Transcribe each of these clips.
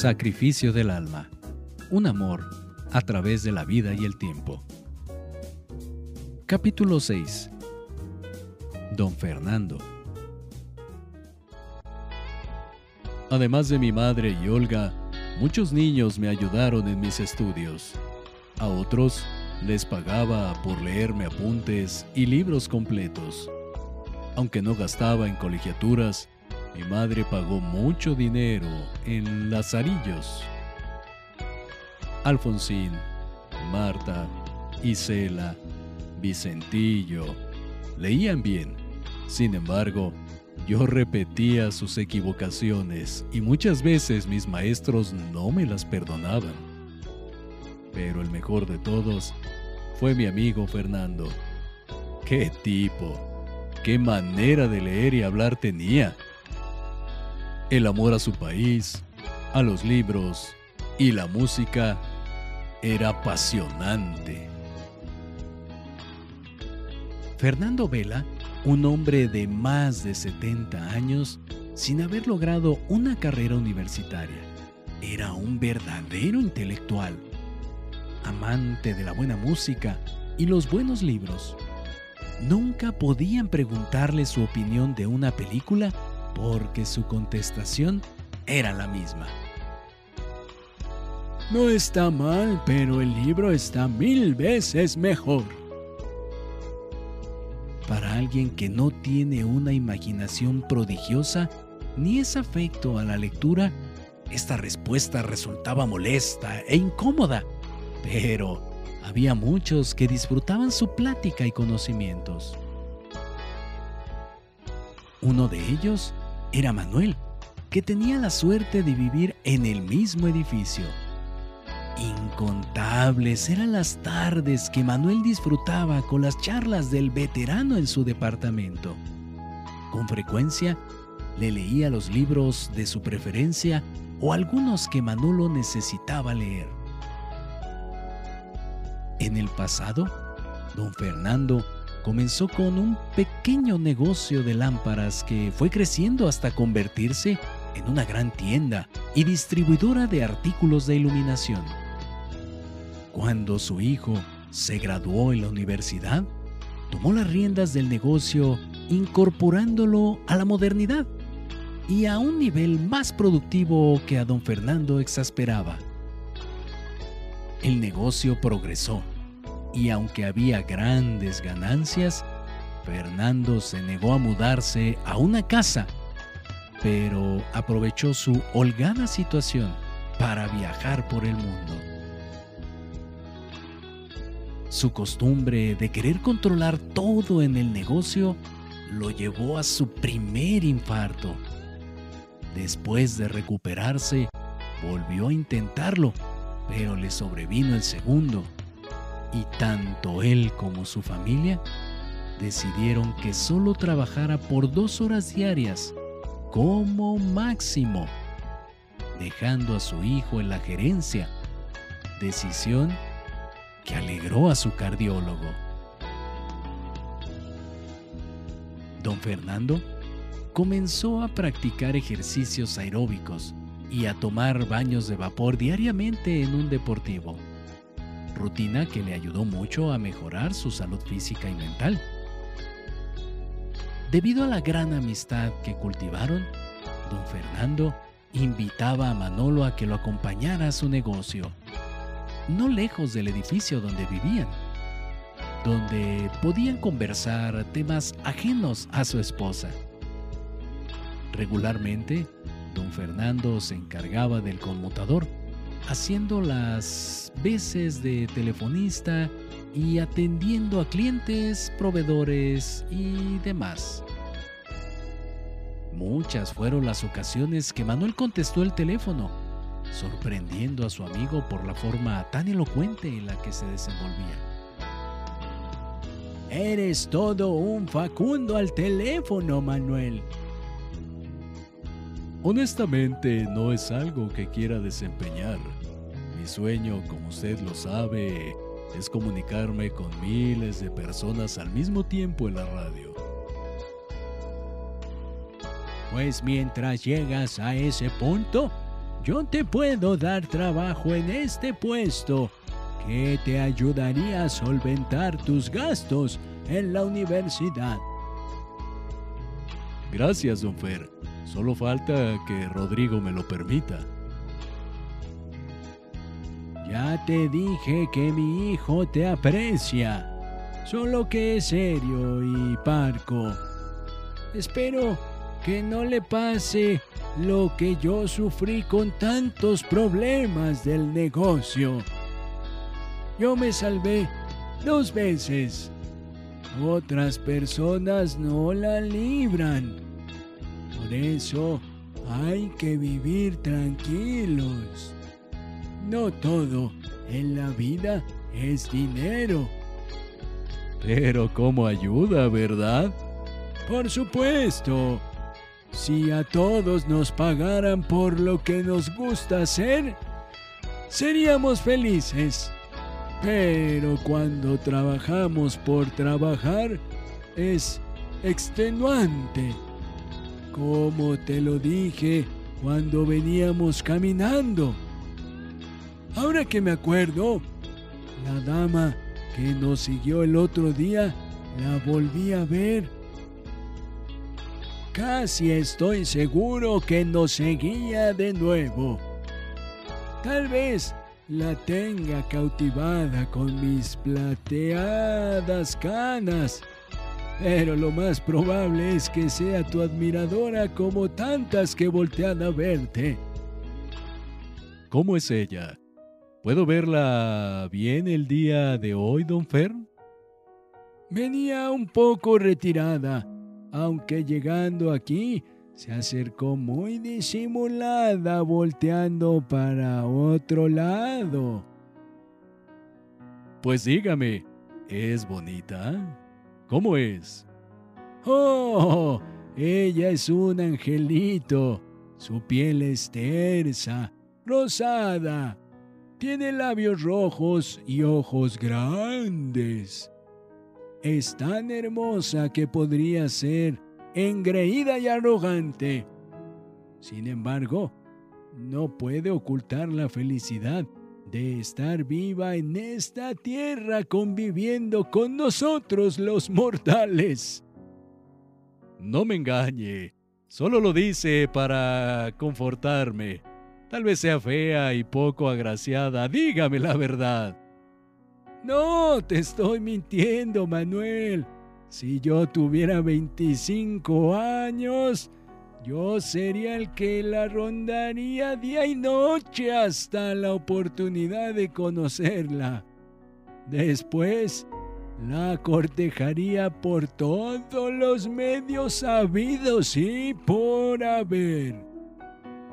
Sacrificio del alma. Un amor a través de la vida y el tiempo. Capítulo 6. Don Fernando. Además de mi madre y Olga, muchos niños me ayudaron en mis estudios. A otros les pagaba por leerme apuntes y libros completos. Aunque no gastaba en colegiaturas, mi madre pagó mucho dinero en lazarillos. Alfonsín, Marta, Isela, Vicentillo leían bien. Sin embargo, yo repetía sus equivocaciones y muchas veces mis maestros no me las perdonaban. Pero el mejor de todos fue mi amigo Fernando. ¡Qué tipo! ¡Qué manera de leer y hablar tenía! El amor a su país, a los libros y la música era apasionante. Fernando Vela, un hombre de más de 70 años, sin haber logrado una carrera universitaria, era un verdadero intelectual, amante de la buena música y los buenos libros. Nunca podían preguntarle su opinión de una película porque su contestación era la misma. No está mal, pero el libro está mil veces mejor. Para alguien que no tiene una imaginación prodigiosa ni es afecto a la lectura, esta respuesta resultaba molesta e incómoda, pero había muchos que disfrutaban su plática y conocimientos. Uno de ellos era Manuel, que tenía la suerte de vivir en el mismo edificio. Incontables eran las tardes que Manuel disfrutaba con las charlas del veterano en su departamento. Con frecuencia le leía los libros de su preferencia o algunos que Manolo necesitaba leer. En el pasado, don Fernando comenzó con un pequeño negocio de lámparas que fue creciendo hasta convertirse en una gran tienda y distribuidora de artículos de iluminación. Cuando su hijo se graduó en la universidad, tomó las riendas del negocio incorporándolo a la modernidad y a un nivel más productivo que a don Fernando exasperaba. El negocio progresó y aunque había grandes ganancias, Fernando se negó a mudarse a una casa, pero aprovechó su holgada situación para viajar por el mundo. Su costumbre de querer controlar todo en el negocio lo llevó a su primer infarto. Después de recuperarse, volvió a intentarlo, pero le sobrevino el segundo y tanto él como su familia decidieron que solo trabajara por dos horas diarias como máximo, dejando a su hijo en la gerencia, decisión que alegró a su cardiólogo. Don Fernando comenzó a practicar ejercicios aeróbicos y a tomar baños de vapor diariamente en un deportivo rutina que le ayudó mucho a mejorar su salud física y mental. Debido a la gran amistad que cultivaron, don Fernando invitaba a Manolo a que lo acompañara a su negocio, no lejos del edificio donde vivían, donde podían conversar temas ajenos a su esposa. Regularmente, don Fernando se encargaba del conmutador haciendo las veces de telefonista y atendiendo a clientes, proveedores y demás. Muchas fueron las ocasiones que Manuel contestó el teléfono, sorprendiendo a su amigo por la forma tan elocuente en la que se desenvolvía. Eres todo un Facundo al teléfono, Manuel, Honestamente, no es algo que quiera desempeñar. Mi sueño, como usted lo sabe, es comunicarme con miles de personas al mismo tiempo en la radio. Pues mientras llegas a ese punto, yo te puedo dar trabajo en este puesto que te ayudaría a solventar tus gastos en la universidad. Gracias, don Fer. Solo falta que Rodrigo me lo permita. Ya te dije que mi hijo te aprecia, solo que es serio y parco. Espero que no le pase lo que yo sufrí con tantos problemas del negocio. Yo me salvé dos veces. Otras personas no la libran. Por eso hay que vivir tranquilos. No todo en la vida es dinero. Pero ¿cómo ayuda, verdad? Por supuesto. Si a todos nos pagaran por lo que nos gusta hacer, seríamos felices. Pero cuando trabajamos por trabajar, es extenuante. Como te lo dije cuando veníamos caminando. Ahora que me acuerdo, la dama que nos siguió el otro día, la volví a ver. Casi estoy seguro que nos seguía de nuevo. Tal vez la tenga cautivada con mis plateadas canas. Pero lo más probable es que sea tu admiradora como tantas que voltean a verte. ¿Cómo es ella? ¿Puedo verla bien el día de hoy, don Fer? Venía un poco retirada, aunque llegando aquí se acercó muy disimulada volteando para otro lado. Pues dígame, ¿es bonita? ¿Cómo es? Oh, ella es un angelito. Su piel es tersa, rosada, tiene labios rojos y ojos grandes. Es tan hermosa que podría ser engreída y arrogante. Sin embargo, no puede ocultar la felicidad de estar viva en esta tierra conviviendo con nosotros los mortales. No me engañe, solo lo dice para confortarme. Tal vez sea fea y poco agraciada. Dígame la verdad. No, te estoy mintiendo, Manuel. Si yo tuviera 25 años, yo sería el que la rondaría día y noche hasta la oportunidad de conocerla. Después, la cortejaría por todos los medios sabidos y por haber.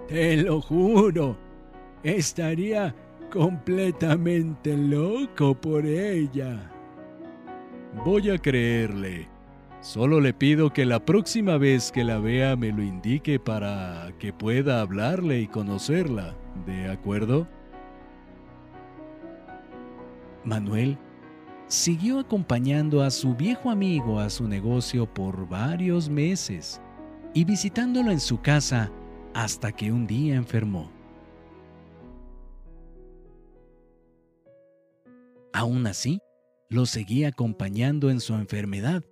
Te lo juro, estaría completamente loco por ella. Voy a creerle. Solo le pido que la próxima vez que la vea me lo indique para que pueda hablarle y conocerla. ¿De acuerdo? Manuel siguió acompañando a su viejo amigo a su negocio por varios meses y visitándolo en su casa hasta que un día enfermó. Aún así, lo seguía acompañando en su enfermedad,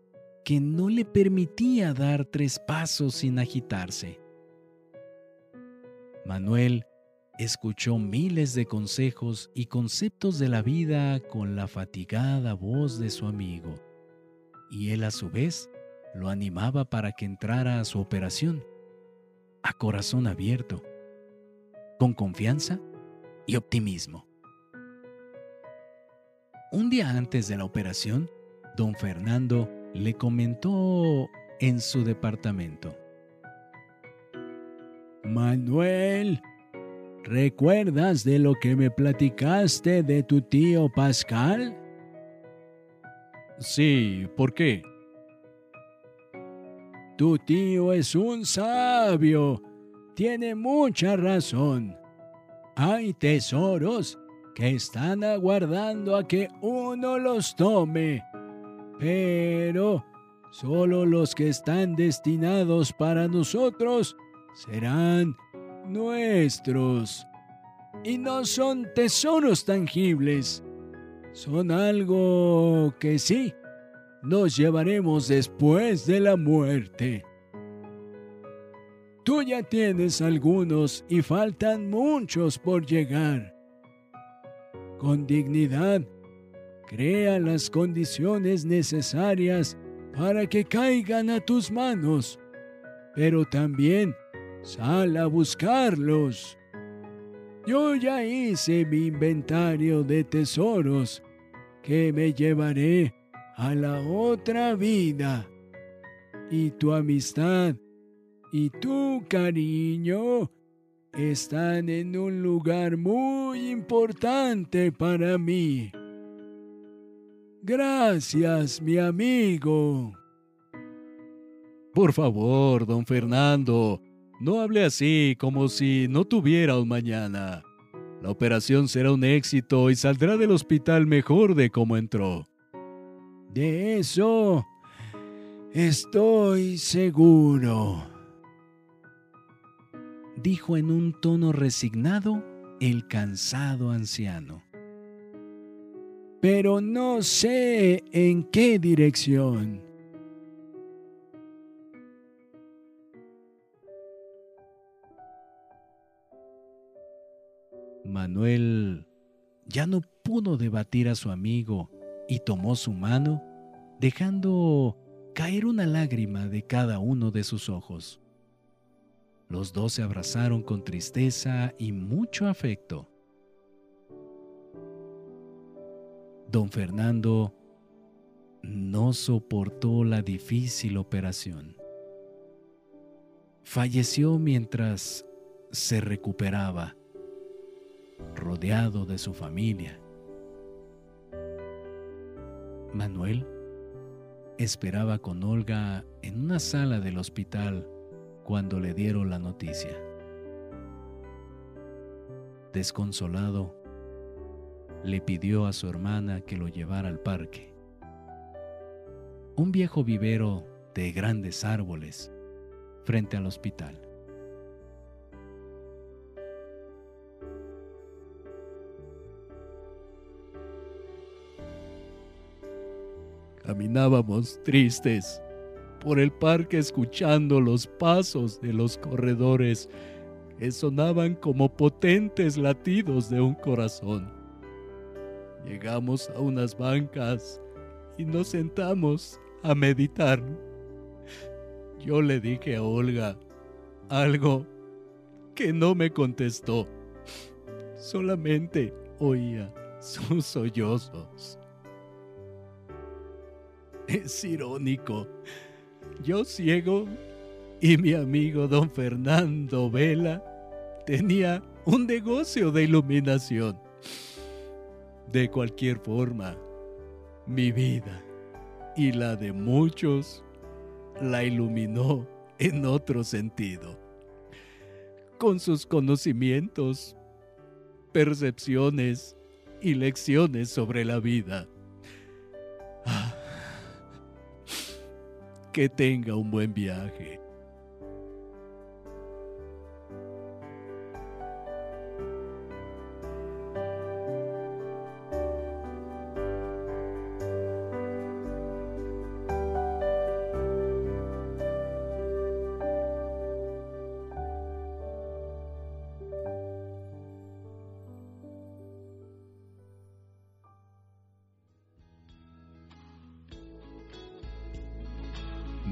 que no le permitía dar tres pasos sin agitarse. Manuel escuchó miles de consejos y conceptos de la vida con la fatigada voz de su amigo, y él a su vez lo animaba para que entrara a su operación a corazón abierto, con confianza y optimismo. Un día antes de la operación, don Fernando le comentó en su departamento. Manuel, ¿recuerdas de lo que me platicaste de tu tío Pascal? Sí, ¿por qué? Tu tío es un sabio. Tiene mucha razón. Hay tesoros que están aguardando a que uno los tome. Pero solo los que están destinados para nosotros serán nuestros y no son tesoros tangibles. Son algo que sí nos llevaremos después de la muerte. Tú ya tienes algunos y faltan muchos por llegar. Con dignidad, crea las condiciones necesarias para que caigan a tus manos, pero también sal a buscarlos. Yo ya hice mi inventario de tesoros que me llevaré a la otra vida. Y tu amistad y tu cariño están en un lugar muy importante para mí. Gracias, mi amigo. Por favor, don Fernando, no hable así como si no tuviera un mañana. La operación será un éxito y saldrá del hospital mejor de como entró. De eso estoy seguro, dijo en un tono resignado el cansado anciano. Pero no sé en qué dirección. Manuel ya no pudo debatir a su amigo y tomó su mano, dejando caer una lágrima de cada uno de sus ojos. Los dos se abrazaron con tristeza y mucho afecto. Don Fernando no soportó la difícil operación. Falleció mientras se recuperaba rodeado de su familia. Manuel esperaba con Olga en una sala del hospital cuando le dieron la noticia. Desconsolado, le pidió a su hermana que lo llevara al parque. Un viejo vivero de grandes árboles frente al hospital. Caminábamos tristes por el parque escuchando los pasos de los corredores que sonaban como potentes latidos de un corazón. Llegamos a unas bancas y nos sentamos a meditar. Yo le dije a Olga algo que no me contestó. Solamente oía sus sollozos. Es irónico. Yo ciego y mi amigo don Fernando Vela tenía un negocio de iluminación. De cualquier forma, mi vida y la de muchos la iluminó en otro sentido. Con sus conocimientos, percepciones y lecciones sobre la vida. que tenga un buen viaje.